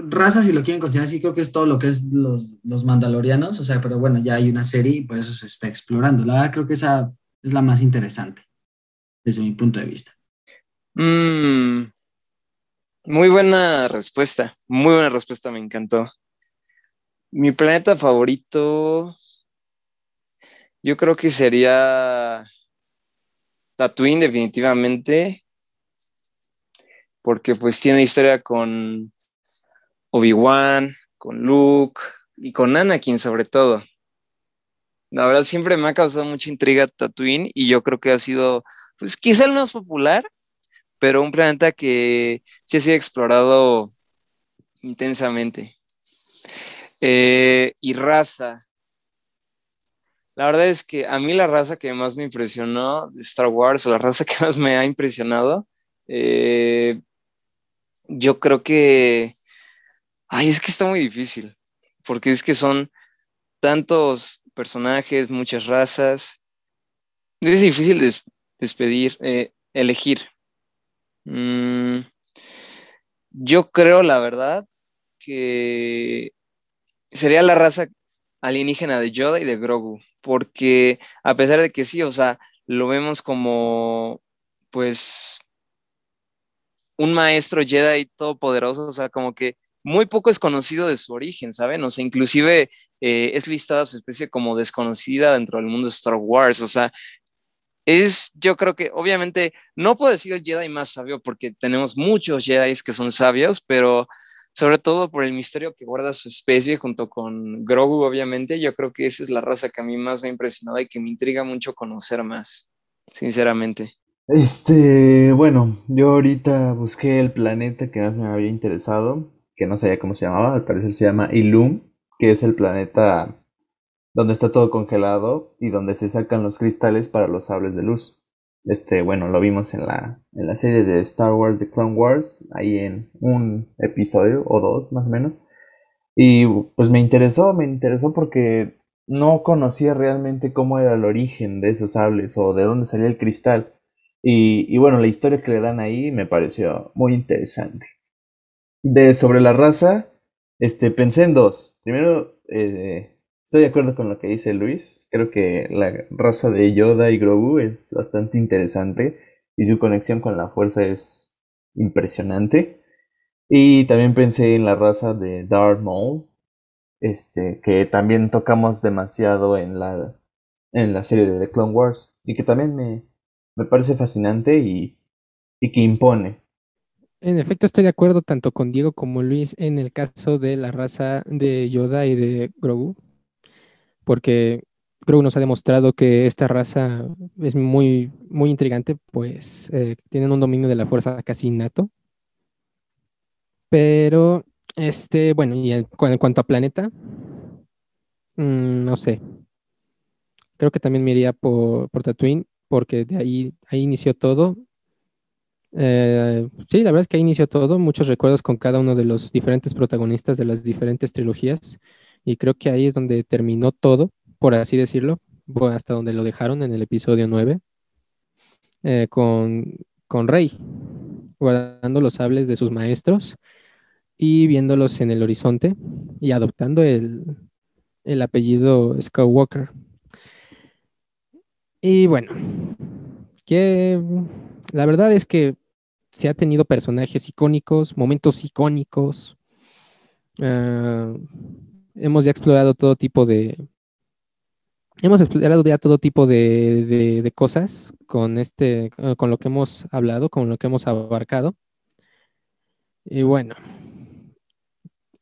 raza, si lo quieren considerar así, creo que es todo lo que es los, los mandalorianos, o sea, pero bueno, ya hay una serie y por eso se está explorando. La verdad, creo que esa es la más interesante, desde mi punto de vista. Mm, muy buena respuesta, muy buena respuesta, me encantó. Mi planeta favorito, yo creo que sería Tatooine, definitivamente, porque pues tiene historia con Obi-Wan, con Luke y con Anakin sobre todo. La verdad siempre me ha causado mucha intriga Tatooine y yo creo que ha sido, pues quizá el más popular, pero un planeta que sí ha sido explorado intensamente. Eh, y raza. La verdad es que a mí la raza que más me impresionó de Star Wars o la raza que más me ha impresionado, eh, yo creo que Ay, es que está muy difícil, porque es que son tantos personajes, muchas razas. Es difícil despedir, eh, elegir. Mm, yo creo, la verdad, que sería la raza alienígena de Yoda y de Grogu, porque a pesar de que sí, o sea, lo vemos como, pues, un maestro Jedi todopoderoso, o sea, como que muy poco es conocido de su origen, ¿saben? O sea, inclusive eh, es listada su especie como desconocida dentro del mundo de Star Wars, o sea, es, yo creo que obviamente no puedo decir el Jedi más sabio porque tenemos muchos Jedi que son sabios, pero sobre todo por el misterio que guarda su especie junto con Grogu, obviamente, yo creo que esa es la raza que a mí más me ha impresionado y que me intriga mucho conocer más, sinceramente. Este, bueno, yo ahorita busqué el planeta que más me había interesado que no sabía cómo se llamaba, al parecer se llama Ilum, que es el planeta donde está todo congelado y donde se sacan los cristales para los sables de luz. Este, bueno, lo vimos en la, en la serie de Star Wars, The Clone Wars, ahí en un episodio o dos más o menos. Y pues me interesó, me interesó porque no conocía realmente cómo era el origen de esos sables o de dónde salía el cristal. Y, y bueno, la historia que le dan ahí me pareció muy interesante de sobre la raza, este, pensé en dos. Primero, eh, estoy de acuerdo con lo que dice Luis. Creo que la raza de Yoda y Grogu es bastante interesante y su conexión con la fuerza es impresionante. Y también pensé en la raza de Darth Maul, este, que también tocamos demasiado en la, en la serie de The Clone Wars y que también me, me parece fascinante y, y que impone. En efecto, estoy de acuerdo tanto con Diego como Luis en el caso de la raza de Yoda y de Grogu, porque Grogu nos ha demostrado que esta raza es muy, muy intrigante, pues eh, tienen un dominio de la fuerza casi innato. Pero, este, bueno, y en, cuanto a planeta, mm, no sé. Creo que también me iría por, por Tatooine, porque de ahí, ahí inició todo eh, sí, la verdad es que ahí inició todo, muchos recuerdos con cada uno de los diferentes protagonistas de las diferentes trilogías y creo que ahí es donde terminó todo, por así decirlo, hasta donde lo dejaron en el episodio 9, eh, con, con Rey, guardando los sables de sus maestros y viéndolos en el horizonte y adoptando el, el apellido Skywalker. Y bueno, que la verdad es que se ha tenido personajes icónicos, momentos icónicos. Ah, hemos ya explorado todo tipo de. Hemos explorado ya todo tipo de, cosas con este, con lo que hemos hablado, con lo que hemos abarcado. Y bueno,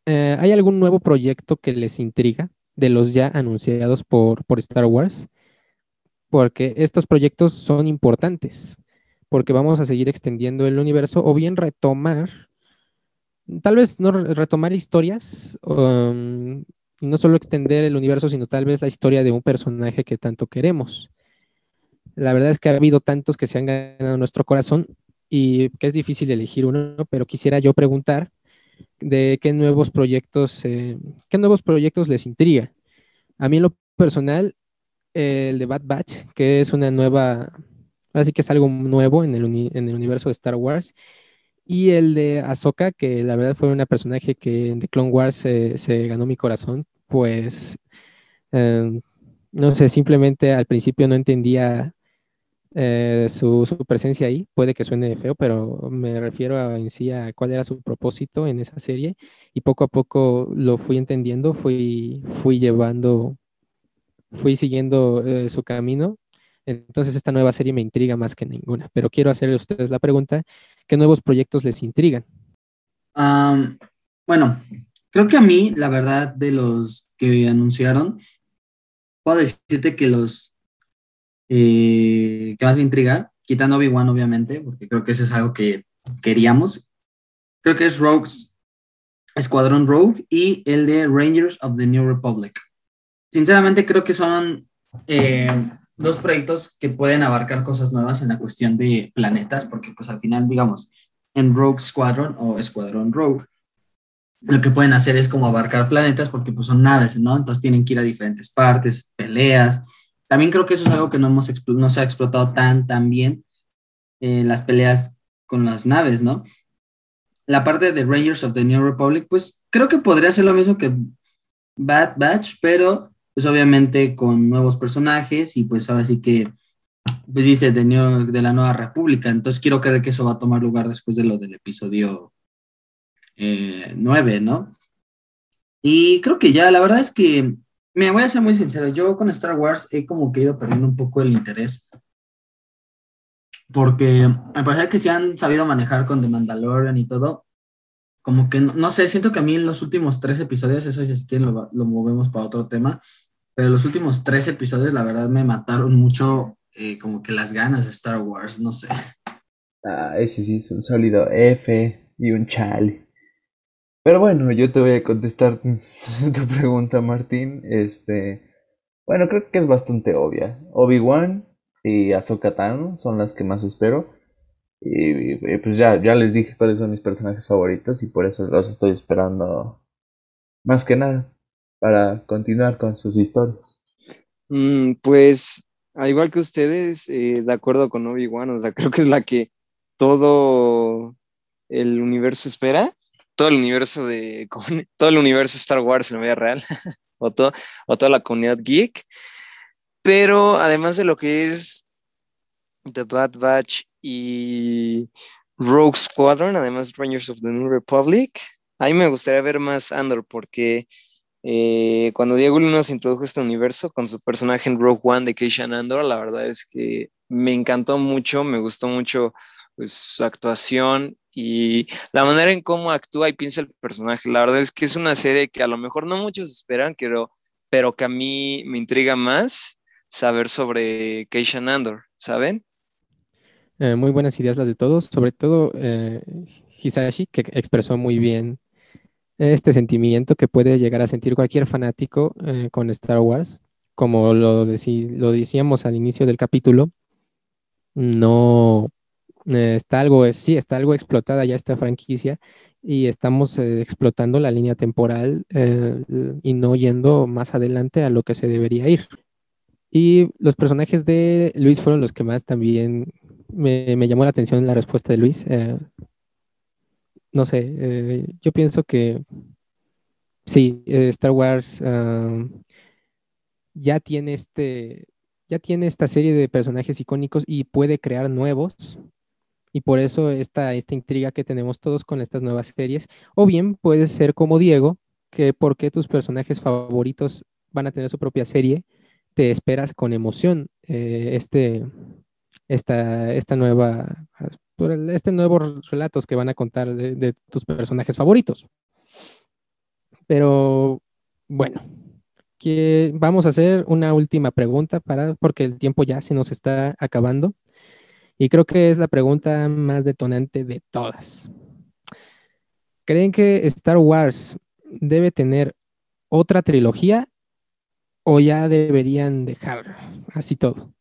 eh, ¿hay algún nuevo proyecto que les intriga de los ya anunciados por, por Star Wars? Porque estos proyectos son importantes, porque vamos a seguir extendiendo el universo o bien retomar, tal vez no retomar historias, um, no solo extender el universo, sino tal vez la historia de un personaje que tanto queremos. La verdad es que ha habido tantos que se han ganado nuestro corazón y que es difícil elegir uno, pero quisiera yo preguntar de qué nuevos proyectos, eh, qué nuevos proyectos les intriga. A mí en lo personal, el de Bad Batch, que es una nueva, así que es algo nuevo en el, en el universo de Star Wars, y el de Ahsoka, que la verdad fue una personaje que en The Clone Wars se ganó mi corazón, pues, em, no sé, simplemente al principio no entendía eh, su, presencia ahí. Puede que suene feo, pero me refiero a, en sí a cuál era su propósito en esa serie y poco a poco lo fui entendiendo, fui, fui llevando, fui siguiendo eh, su camino. Entonces esta nueva serie me intriga más que ninguna, pero quiero hacerle a ustedes la pregunta, ¿qué nuevos proyectos les intrigan? bueno, creo que a mí, la verdad, de los que anunciaron, puedo decirte que los eh, que más me intriga, quitando Obi-Wan obviamente, porque creo que eso es algo que queríamos, creo que es Rogue's Escuadrón Rogue y el de Rangers of the New Republic. Sinceramente creo que son eh, dos proyectos que pueden abarcar cosas nuevas en la cuestión de planetas, porque pues al final, digamos, en Rogue Squadron o Escuadrón Rogue, lo que pueden hacer es como abarcar planetas porque pues son naves, ¿no? Entonces tienen que ir a diferentes partes, peleas, también creo que eso es algo que no, hemos, no se ha explotado tan, tan bien en las peleas con las naves, ¿no? La parte de Rangers of the New Republic, pues creo que podría ser lo mismo que Bad Batch, pero pues obviamente con nuevos personajes y pues ahora sí que, pues dice de, de la Nueva República, entonces quiero creer que eso va a tomar lugar después de lo del episodio 9, eh, ¿no? Y creo que ya, la verdad es que me voy a ser muy sincero, yo con Star Wars he como que ido perdiendo un poco el interés. Porque me parece que se han sabido manejar con The Mandalorian y todo. Como que, no, sé, siento que a mí en los últimos tres episodios, eso si quieren lo, lo movemos para otro tema, pero los últimos tres episodios la verdad me mataron mucho eh, como que las ganas de Star Wars, no sé. Ah, ese sí es un sólido F y un chale. Pero bueno, yo te voy a contestar tu pregunta, Martín. Este, bueno, creo que es bastante obvia. Obi-Wan y Ahsoka Tano son las que más espero. Y, pues ya, ya les dije cuáles son mis personajes favoritos y por eso los estoy esperando más que nada para continuar con sus historias. Mm, pues, al igual que ustedes, eh, de acuerdo con Obi-Wan, o sea, creo que es la que todo el universo espera todo el universo de todo el universo Star Wars en la vida real o, o toda la comunidad geek. Pero además de lo que es The Bad Batch y Rogue Squadron, además Rangers of the New Republic, a mí me gustaría ver más Andor porque eh, cuando Diego Luna se introdujo a este universo con su personaje en Rogue One de Keishan Andor, la verdad es que me encantó mucho, me gustó mucho pues, su actuación y la manera en cómo actúa y piensa el personaje. La verdad es que es una serie que a lo mejor no muchos esperan, pero, pero que a mí me intriga más saber sobre Keisha Nandor, ¿saben? Eh, muy buenas ideas las de todos, sobre todo eh, Hisashi, que expresó muy bien este sentimiento que puede llegar a sentir cualquier fanático eh, con Star Wars. Como lo, lo decíamos al inicio del capítulo, no eh, está algo, sí, está algo explotada ya esta franquicia y estamos eh, explotando la línea temporal eh, y no yendo más adelante a lo que se debería ir. Y los personajes de Luis fueron los que más también me, llamó la atención la respuesta de Luis. No sé, yo pienso que sí, Star Wars ah, ya tiene este, ya tiene esta serie de personajes icónicos y puede crear nuevos y por eso esta, esta intriga que tenemos todos con estas nuevas series. O bien puede ser como Diego, que porque tus personajes favoritos van a tener su propia serie, te esperas con emoción eh, este, esta, esta nueva, este nuevos relatos que van a contar de, tus personajes favoritos. Pero bueno, que vamos a hacer una última pregunta para, porque el tiempo ya se nos está acabando. Y creo que es la pregunta más detonante de todas. ¿Creen que Star Wars debe tener otra trilogía o ya deberían dejar así todo?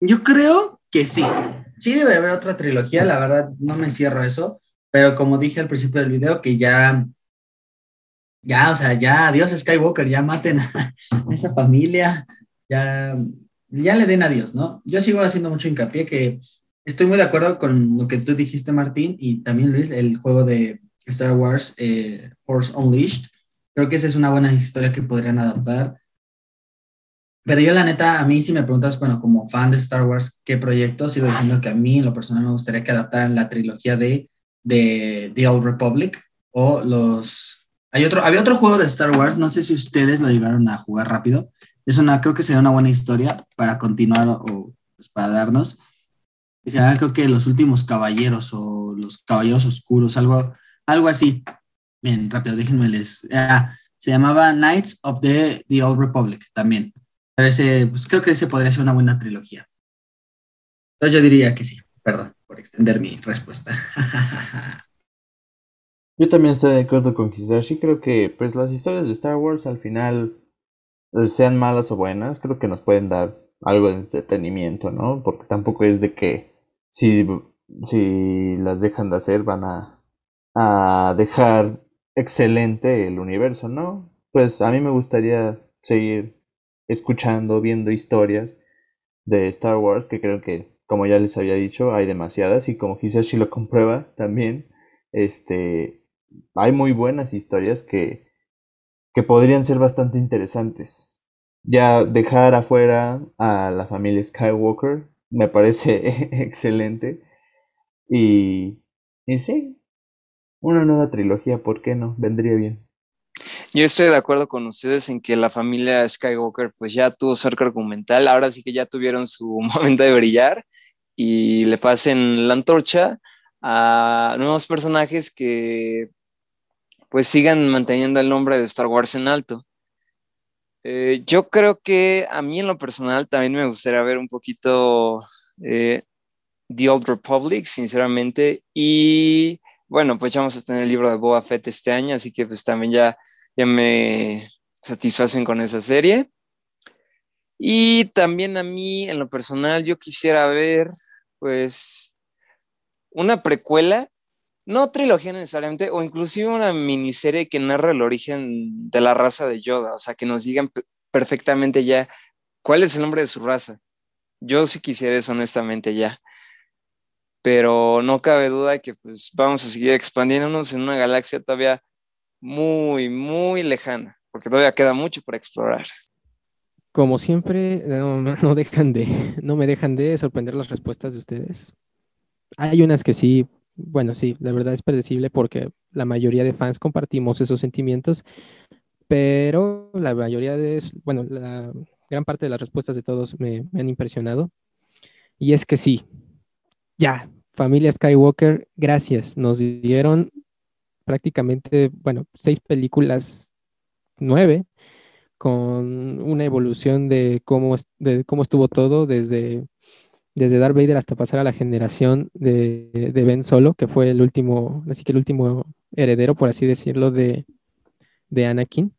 yo creo que sí. Sí debe haber otra trilogía, la verdad no me cierro eso, pero como dije al principio del video, que ya, ya, o sea, ya, adiós Skywalker, ya maten a esa familia, ya, ya le den adiós, ¿no? Yo sigo haciendo mucho hincapié que estoy muy de acuerdo con lo que tú dijiste, Martín, y también Luis, el juego de Star Wars eh, Force Unleashed. Creo que esa es una buena historia que podrían adaptar. Pero yo la neta, a mí si me preguntas, bueno, como fan de Star Wars, ¿qué proyecto? Sigo diciendo que a mí en lo personal me gustaría que adaptaran la trilogía de, de The Old Republic o los... Hay otro, había otro juego de Star Wars, no sé si ustedes lo llegaron a jugar rápido. Es una, creo que sería una buena historia para continuar o pues, para darnos. Llama, creo que Los Últimos Caballeros o Los Caballeros Oscuros, algo, algo así. Bien, rápido, déjenme les... Ah, se llamaba Knights of the, the Old Republic también. Parece, pues creo que ese podría ser una buena trilogía. Entonces yo diría que sí. Perdón por extender mi respuesta. yo también estoy de acuerdo con Hisashi. Creo que pues las historias de Star Wars al final, eh, sean malas o buenas, creo que nos pueden dar algo de entretenimiento, ¿no? Porque tampoco es de que si, si las dejan de hacer van a, a dejar excelente el universo, ¿no? Pues a mí me gustaría seguir escuchando, viendo historias de Star Wars, que creo que, como ya les había dicho, hay demasiadas, y como Hisashi lo comprueba también, este, hay muy buenas historias que, que podrían ser bastante interesantes. Ya dejar afuera a la familia Skywalker me parece excelente. Y, y sí, una nueva trilogía, ¿por qué no? Vendría bien. Yo estoy de acuerdo con ustedes en que la familia Skywalker pues ya tuvo su arco argumental, ahora sí que ya tuvieron su momento de brillar y le pasen la antorcha a nuevos personajes que pues sigan manteniendo el nombre de Star Wars en alto. Eh, yo creo que a mí en lo personal también me gustaría ver un poquito eh, The Old Republic, sinceramente, y bueno, pues ya vamos a tener el libro de Boba Fett este año, así que pues también ya, ya me satisfacen con esa serie. Y también a mí, en lo personal, yo quisiera ver, pues, una precuela, no trilogía necesariamente, o inclusive una miniserie que narra el origen de la raza de Yoda, o sea, que nos digan perfectamente ya cuál es el nombre de su raza. Yo sí quisiera eso honestamente ya pero no cabe duda que pues vamos a seguir expandiéndonos en una galaxia todavía muy, muy lejana, porque todavía queda mucho por explorar. Como siempre, no, dejan de, no me dejan de sorprender las respuestas de ustedes. Hay unas que sí, bueno, sí, la verdad es predecible porque la mayoría de fans compartimos esos sentimientos, pero la mayoría de, bueno, la gran parte de las respuestas de todos me, me han impresionado. Y es que sí, ya, familia Skywalker, gracias. Nos dieron prácticamente, bueno, seis películas, nueve, con una evolución de cómo, de cómo estuvo todo desde, desde Darth Vader hasta pasar a la generación de, de, Ben Solo, que fue el último, así que el último heredero, por así decirlo, de, de Anakin.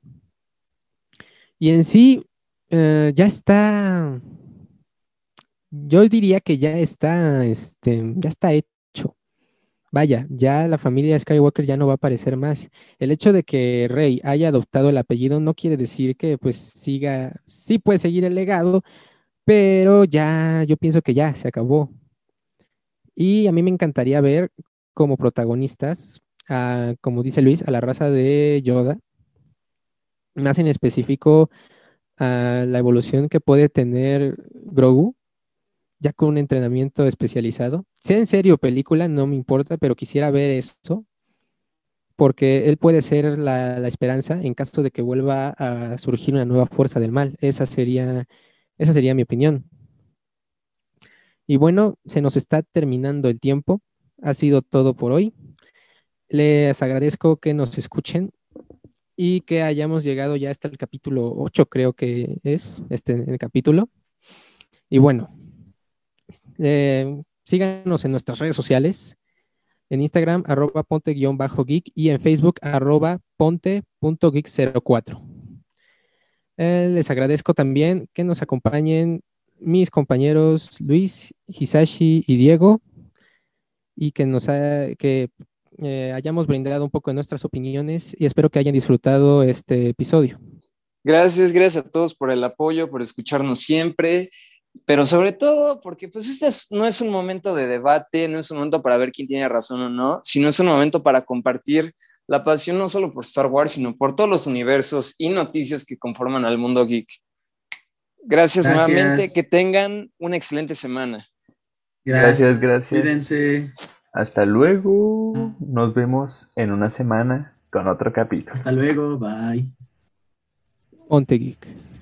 Y en sí, eh, ya está yo diría que ya está, este, ya está hecho. Vaya, ya la familia Skywalker ya no va a aparecer más. El hecho de que Rey haya adoptado el apellido no quiere decir que pues siga, sí puede seguir el legado, pero ya, yo pienso que ya se acabó. Y a mí me encantaría ver como protagonistas, como dice Luis, a la raza de Yoda, más en específico a la evolución que puede tener Grogu ya con un entrenamiento especializado. Sea en serio película, no me importa, pero quisiera ver eso, porque él puede ser la, esperanza en caso de que vuelva a surgir una nueva fuerza del mal. Esa sería, esa sería mi opinión. Y bueno, se nos está terminando el tiempo. Ha sido todo por hoy. Les agradezco que nos escuchen y que hayamos llegado ya hasta el capítulo 8, creo que es este capítulo. Y bueno, eh, síganos en nuestras redes sociales, en Instagram, arroba ponte-geek y en Facebook, arroba ponte.geek04. Eh, les agradezco también que nos acompañen mis compañeros Luis, Hisashi y Diego y que nos que eh, hayamos brindado un poco de nuestras opiniones y espero que hayan disfrutado este episodio. Gracias, gracias a todos por el apoyo, por escucharnos siempre, pero sobre todo porque pues este no es un momento de debate, no es un momento para ver quién tiene razón o no, sino es un momento para compartir la pasión no solo por Star Wars, sino por todos los universos y noticias que conforman al mundo geek. Gracias, nuevamente, que tengan una excelente semana. Gracias, gracias. Cuídense. Hasta luego. Nos vemos en una semana con otro capítulo. Hasta luego. Bye. Ponte Geek.